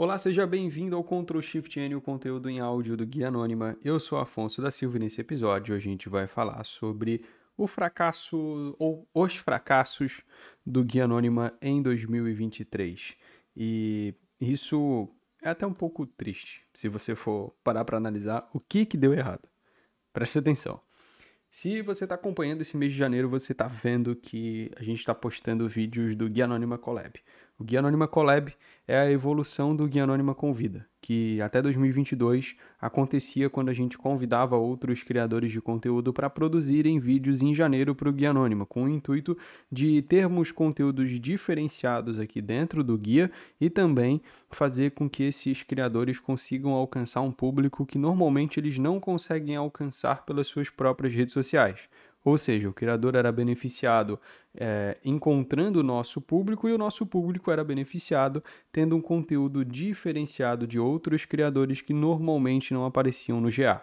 Olá, seja bem-vindo ao Ctrl Shift N, o conteúdo em áudio do Guia Anônima. Eu sou Afonso da Silva e nesse episódio a gente vai falar sobre o fracasso ou os fracassos do Guia Anônima em 2023. E isso é até um pouco triste, se você for parar para analisar o que, que deu errado. Preste atenção. Se você está acompanhando esse mês de janeiro, você está vendo que a gente está postando vídeos do Guia Anônima Collab. O Guia Anônima Collab é a evolução do Guia Anônima Convida, que até 2022 acontecia quando a gente convidava outros criadores de conteúdo para produzirem vídeos em janeiro para o Guia Anônima, com o intuito de termos conteúdos diferenciados aqui dentro do guia e também fazer com que esses criadores consigam alcançar um público que normalmente eles não conseguem alcançar pelas suas próprias redes sociais. Ou seja, o criador era beneficiado é, encontrando o nosso público e o nosso público era beneficiado tendo um conteúdo diferenciado de outros criadores que normalmente não apareciam no GA.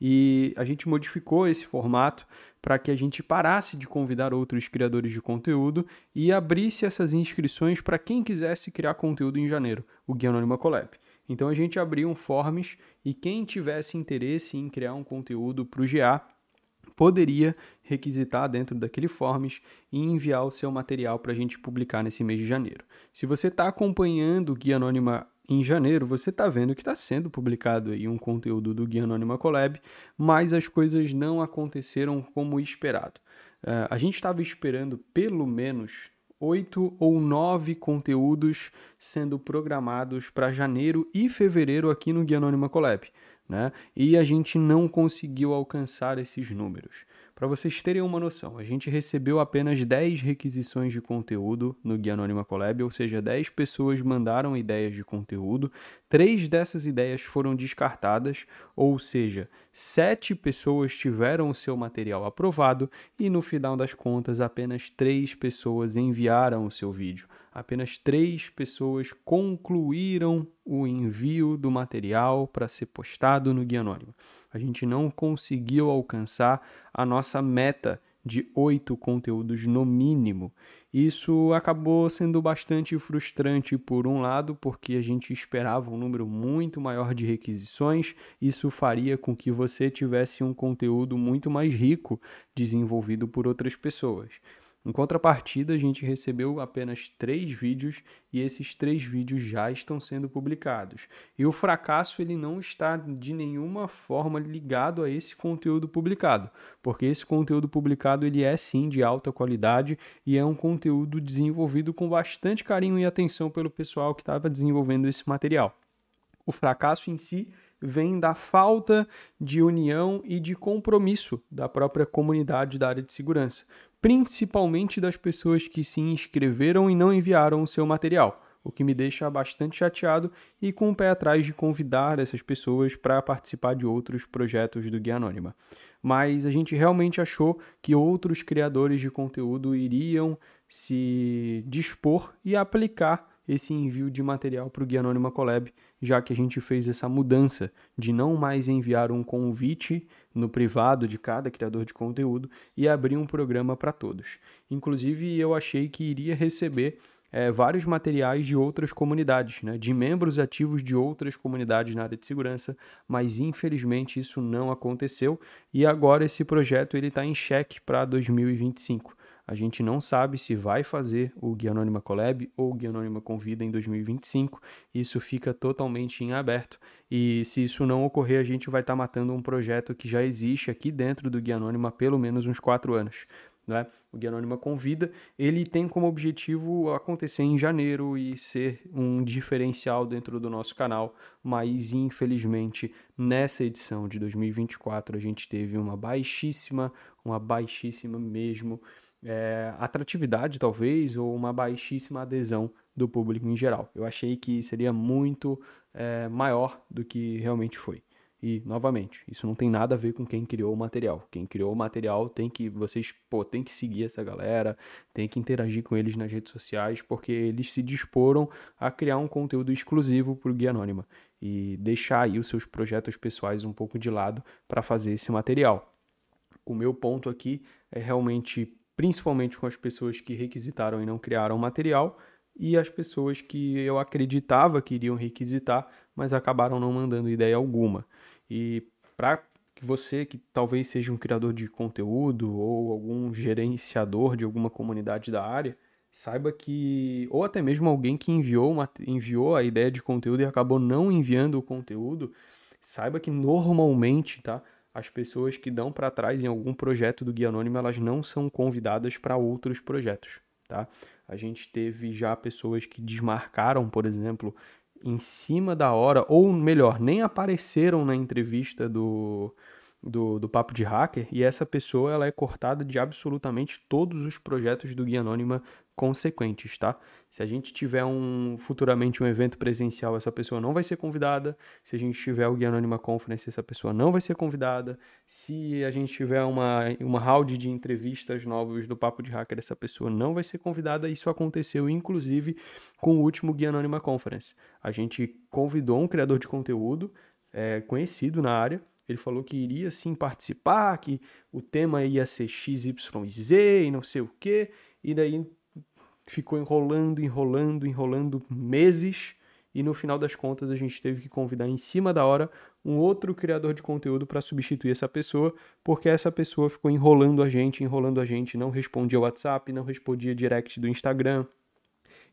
E a gente modificou esse formato para que a gente parasse de convidar outros criadores de conteúdo e abrisse essas inscrições para quem quisesse criar conteúdo em janeiro, o Guia Anônima Collab. Então a gente abriu um forms e quem tivesse interesse em criar um conteúdo para o GA poderia requisitar dentro daquele forms e enviar o seu material para a gente publicar nesse mês de janeiro. Se você está acompanhando o Guia Anônima em janeiro, você está vendo que está sendo publicado aí um conteúdo do Guia Anônima Collab, mas as coisas não aconteceram como esperado. Uh, a gente estava esperando pelo menos oito ou nove conteúdos sendo programados para janeiro e fevereiro aqui no Guia Anônima Collab né? E a gente não conseguiu alcançar esses números. Para vocês terem uma noção, a gente recebeu apenas 10 requisições de conteúdo no Guia Anônima Collab, ou seja, 10 pessoas mandaram ideias de conteúdo, três dessas ideias foram descartadas, ou seja, sete pessoas tiveram o seu material aprovado e no final das contas apenas três pessoas enviaram o seu vídeo. Apenas três pessoas concluíram o envio do material para ser postado no Guia Anônimo a gente não conseguiu alcançar a nossa meta de oito conteúdos no mínimo. Isso acabou sendo bastante frustrante por um lado, porque a gente esperava um número muito maior de requisições. Isso faria com que você tivesse um conteúdo muito mais rico desenvolvido por outras pessoas. Em contrapartida, a gente recebeu apenas três vídeos e esses três vídeos já estão sendo publicados. E o fracasso ele não está de nenhuma forma ligado a esse conteúdo publicado, porque esse conteúdo publicado ele é sim de alta qualidade e é um conteúdo desenvolvido com bastante carinho e atenção pelo pessoal que estava desenvolvendo esse material. O fracasso em si vem da falta de união e de compromisso da própria comunidade da área de segurança principalmente das pessoas que se inscreveram e não enviaram o seu material, o que me deixa bastante chateado e com o pé atrás de convidar essas pessoas para participar de outros projetos do Guia Anônima. Mas a gente realmente achou que outros criadores de conteúdo iriam se dispor e aplicar esse envio de material para o Guia Anônima Collab, já que a gente fez essa mudança de não mais enviar um convite no privado de cada criador de conteúdo e abrir um programa para todos. Inclusive, eu achei que iria receber é, vários materiais de outras comunidades, né, de membros ativos de outras comunidades na área de segurança, mas infelizmente isso não aconteceu e agora esse projeto ele está em xeque para 2025. A gente não sabe se vai fazer o Guia Anônima Collab ou o Guia Anônima Convida em 2025. Isso fica totalmente em aberto. E se isso não ocorrer, a gente vai estar tá matando um projeto que já existe aqui dentro do Guia Anônima há pelo menos uns quatro anos. Né? O Guia Anônima Convida, ele tem como objetivo acontecer em janeiro e ser um diferencial dentro do nosso canal, mas infelizmente nessa edição de 2024 a gente teve uma baixíssima, uma baixíssima mesmo é, atratividade, talvez, ou uma baixíssima adesão do público em geral. Eu achei que seria muito é, maior do que realmente foi. E, novamente, isso não tem nada a ver com quem criou o material. Quem criou o material tem que, vocês, pô, tem que seguir essa galera, tem que interagir com eles nas redes sociais, porque eles se disporam a criar um conteúdo exclusivo para o Guia Anônima e deixar aí os seus projetos pessoais um pouco de lado para fazer esse material. O meu ponto aqui é realmente principalmente com as pessoas que requisitaram e não criaram material, e as pessoas que eu acreditava que iriam requisitar, mas acabaram não mandando ideia alguma. E para você que talvez seja um criador de conteúdo ou algum gerenciador de alguma comunidade da área, saiba que ou até mesmo alguém que enviou uma, enviou a ideia de conteúdo e acabou não enviando o conteúdo, saiba que normalmente, tá? As pessoas que dão para trás em algum projeto do Guia Anônimo, elas não são convidadas para outros projetos, tá? A gente teve já pessoas que desmarcaram, por exemplo, em cima da hora, ou melhor, nem apareceram na entrevista do, do, do Papo de Hacker, e essa pessoa ela é cortada de absolutamente todos os projetos do Guia Anônima consequentes, tá? Se a gente tiver um futuramente um evento presencial, essa pessoa não vai ser convidada. Se a gente tiver o Guia Anônima Conference, essa pessoa não vai ser convidada. Se a gente tiver uma, uma round de entrevistas novos do Papo de Hacker, essa pessoa não vai ser convidada. Isso aconteceu, inclusive, com o último Guia Anônima Conference. A gente convidou um criador de conteúdo é, conhecido na área, ele falou que iria sim participar, que o tema ia ser XYZ e não sei o quê. E daí ficou enrolando, enrolando, enrolando meses e no final das contas a gente teve que convidar em cima da hora um outro criador de conteúdo para substituir essa pessoa, porque essa pessoa ficou enrolando a gente, enrolando a gente, não respondia WhatsApp, não respondia direct do Instagram.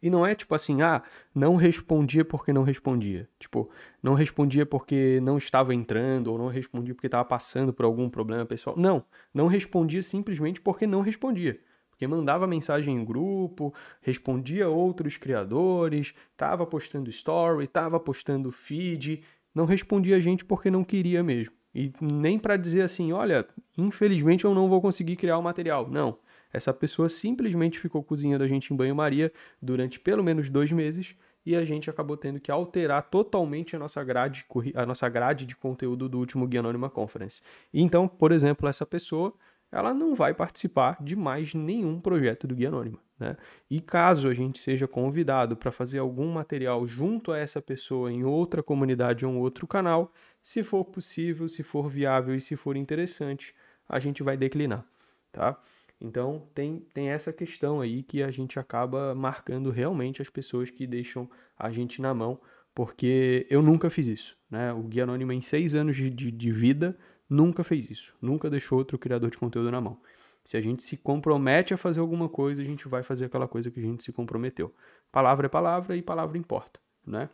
E não é tipo assim, ah, não respondia porque não respondia. Tipo, não respondia porque não estava entrando, ou não respondia porque estava passando por algum problema pessoal. Não, não respondia simplesmente porque não respondia porque mandava mensagem em grupo, respondia outros criadores, estava postando story, estava postando feed, não respondia a gente porque não queria mesmo. E nem para dizer assim, olha, infelizmente eu não vou conseguir criar o material. Não. Essa pessoa simplesmente ficou cozinhando a gente em banho-maria durante pelo menos dois meses e a gente acabou tendo que alterar totalmente a nossa grade, a nossa grade de conteúdo do último Guia Anônima Conference. Então, por exemplo, essa pessoa ela não vai participar de mais nenhum projeto do Guia Anônima. Né? E caso a gente seja convidado para fazer algum material junto a essa pessoa em outra comunidade ou um outro canal, se for possível, se for viável e se for interessante, a gente vai declinar. Tá? Então tem, tem essa questão aí que a gente acaba marcando realmente as pessoas que deixam a gente na mão, porque eu nunca fiz isso. Né? O Guia Anônimo, em seis anos de, de, de vida, nunca fez isso, nunca deixou outro criador de conteúdo na mão. Se a gente se compromete a fazer alguma coisa, a gente vai fazer aquela coisa que a gente se comprometeu. Palavra é palavra e palavra importa, né?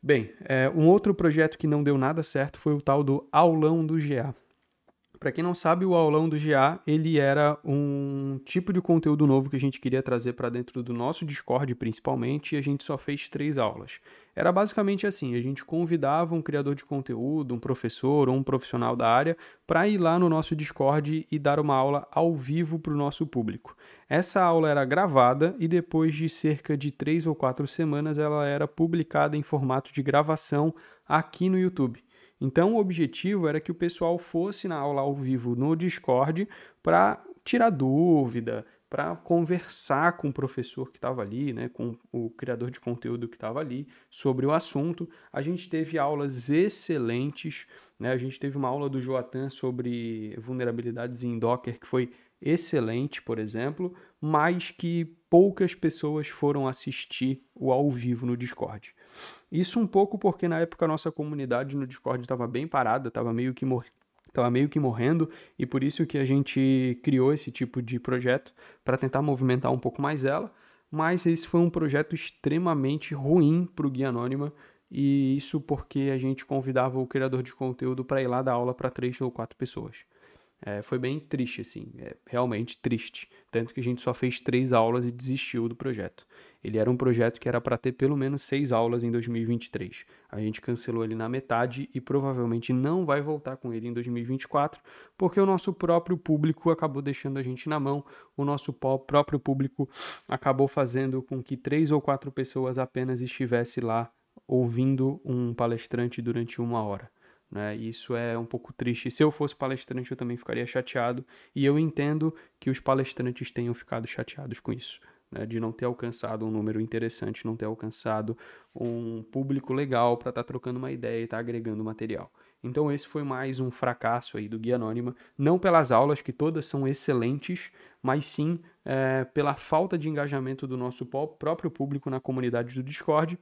Bem, é, um outro projeto que não deu nada certo foi o tal do aulão do GA. Para quem não sabe, o aulão do GA, ele era um tipo de conteúdo novo que a gente queria trazer para dentro do nosso Discord, principalmente, e a gente só fez três aulas. Era basicamente assim, a gente convidava um criador de conteúdo, um professor ou um profissional da área para ir lá no nosso Discord e dar uma aula ao vivo para o nosso público. Essa aula era gravada e depois de cerca de três ou quatro semanas ela era publicada em formato de gravação aqui no YouTube. Então, o objetivo era que o pessoal fosse na aula ao vivo no Discord para tirar dúvida, para conversar com o professor que estava ali, né, com o criador de conteúdo que estava ali sobre o assunto. A gente teve aulas excelentes, né? A gente teve uma aula do Joatan sobre vulnerabilidades em Docker que foi excelente, por exemplo, mas que poucas pessoas foram assistir o ao vivo no Discord. Isso um pouco porque na época a nossa comunidade no Discord estava bem parada, estava meio que estava meio que morrendo e por isso que a gente criou esse tipo de projeto para tentar movimentar um pouco mais ela. Mas esse foi um projeto extremamente ruim para o Guia Anônima e isso porque a gente convidava o criador de conteúdo para ir lá dar aula para três ou quatro pessoas. É, foi bem triste, assim, é, realmente triste. Tanto que a gente só fez três aulas e desistiu do projeto. Ele era um projeto que era para ter pelo menos seis aulas em 2023. A gente cancelou ele na metade e provavelmente não vai voltar com ele em 2024, porque o nosso próprio público acabou deixando a gente na mão. O nosso próprio público acabou fazendo com que três ou quatro pessoas apenas estivesse lá ouvindo um palestrante durante uma hora. Né? Isso é um pouco triste. Se eu fosse palestrante, eu também ficaria chateado. E eu entendo que os palestrantes tenham ficado chateados com isso. Né? De não ter alcançado um número interessante, não ter alcançado um público legal para estar tá trocando uma ideia e estar tá agregando material. Então esse foi mais um fracasso aí do Guia Anônima, não pelas aulas, que todas são excelentes, mas sim é, pela falta de engajamento do nosso próprio público na comunidade do Discord,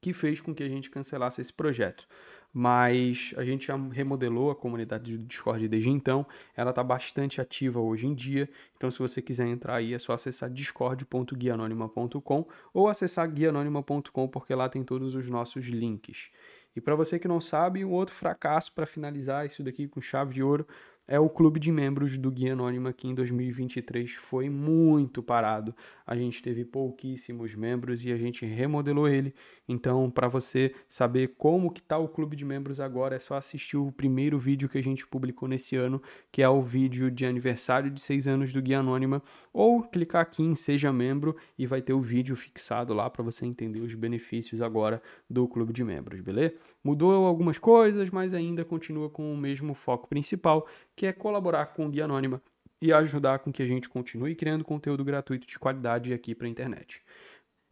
que fez com que a gente cancelasse esse projeto mas a gente já remodelou a comunidade do Discord desde então. Ela está bastante ativa hoje em dia. Então, se você quiser entrar aí, é só acessar discord.guianonima.com ou acessar guianonima.com, porque lá tem todos os nossos links. E para você que não sabe, um outro fracasso para finalizar isso daqui com chave de ouro é o clube de membros do Guia Anônima que em 2023 foi muito parado. A gente teve pouquíssimos membros e a gente remodelou ele. Então, para você saber como que tá o clube de membros agora, é só assistir o primeiro vídeo que a gente publicou nesse ano, que é o vídeo de aniversário de seis anos do Guia Anônima, ou clicar aqui em Seja Membro e vai ter o vídeo fixado lá para você entender os benefícios agora do clube de membros, beleza? Mudou algumas coisas, mas ainda continua com o mesmo foco principal, que é colaborar com o Guia Anônima e ajudar com que a gente continue criando conteúdo gratuito de qualidade aqui para a internet.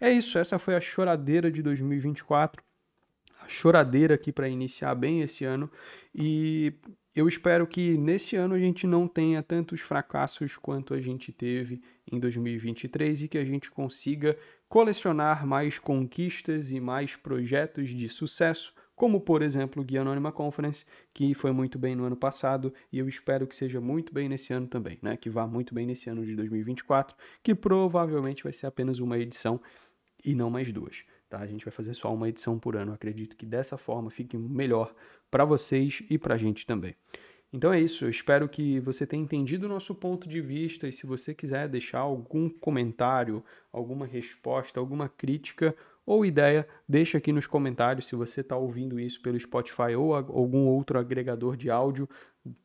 É isso, essa foi a choradeira de 2024. A choradeira aqui para iniciar bem esse ano e eu espero que nesse ano a gente não tenha tantos fracassos quanto a gente teve em 2023 e que a gente consiga colecionar mais conquistas e mais projetos de sucesso como por exemplo o Guia Anônima Conference, que foi muito bem no ano passado e eu espero que seja muito bem nesse ano também, né? Que vá muito bem nesse ano de 2024, que provavelmente vai ser apenas uma edição e não mais duas. Tá? A gente vai fazer só uma edição por ano. acredito que dessa forma fique melhor para vocês e para a gente também. Então é isso, eu espero que você tenha entendido o nosso ponto de vista e se você quiser deixar algum comentário, alguma resposta, alguma crítica ou ideia, deixa aqui nos comentários se você está ouvindo isso pelo Spotify ou algum outro agregador de áudio.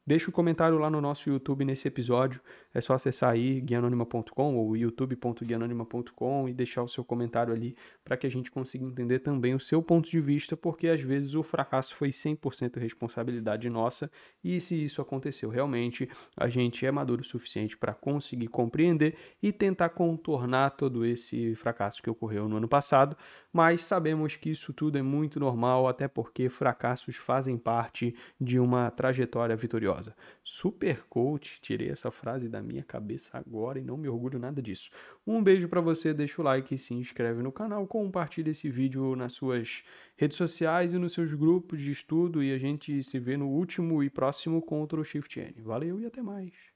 Deixa o um comentário lá no nosso YouTube nesse episódio. É só acessar aí guianonima.com ou youtube.guianonima.com e deixar o seu comentário ali para que a gente consiga entender também o seu ponto de vista, porque às vezes o fracasso foi 100% responsabilidade nossa e se isso aconteceu realmente, a gente é maduro o suficiente para conseguir compreender e tentar contornar todo esse fracasso que ocorreu no ano passado, mas sabemos que isso tudo é muito normal, até porque fracassos fazem parte de uma trajetória vitoriosa. Super coach, tirei essa frase da minha cabeça agora e não me orgulho nada disso. Um beijo para você, deixa o like, se inscreve no canal, compartilha esse vídeo nas suas redes sociais e nos seus grupos de estudo e a gente se vê no último e próximo Ctrl Shift N. Valeu e até mais.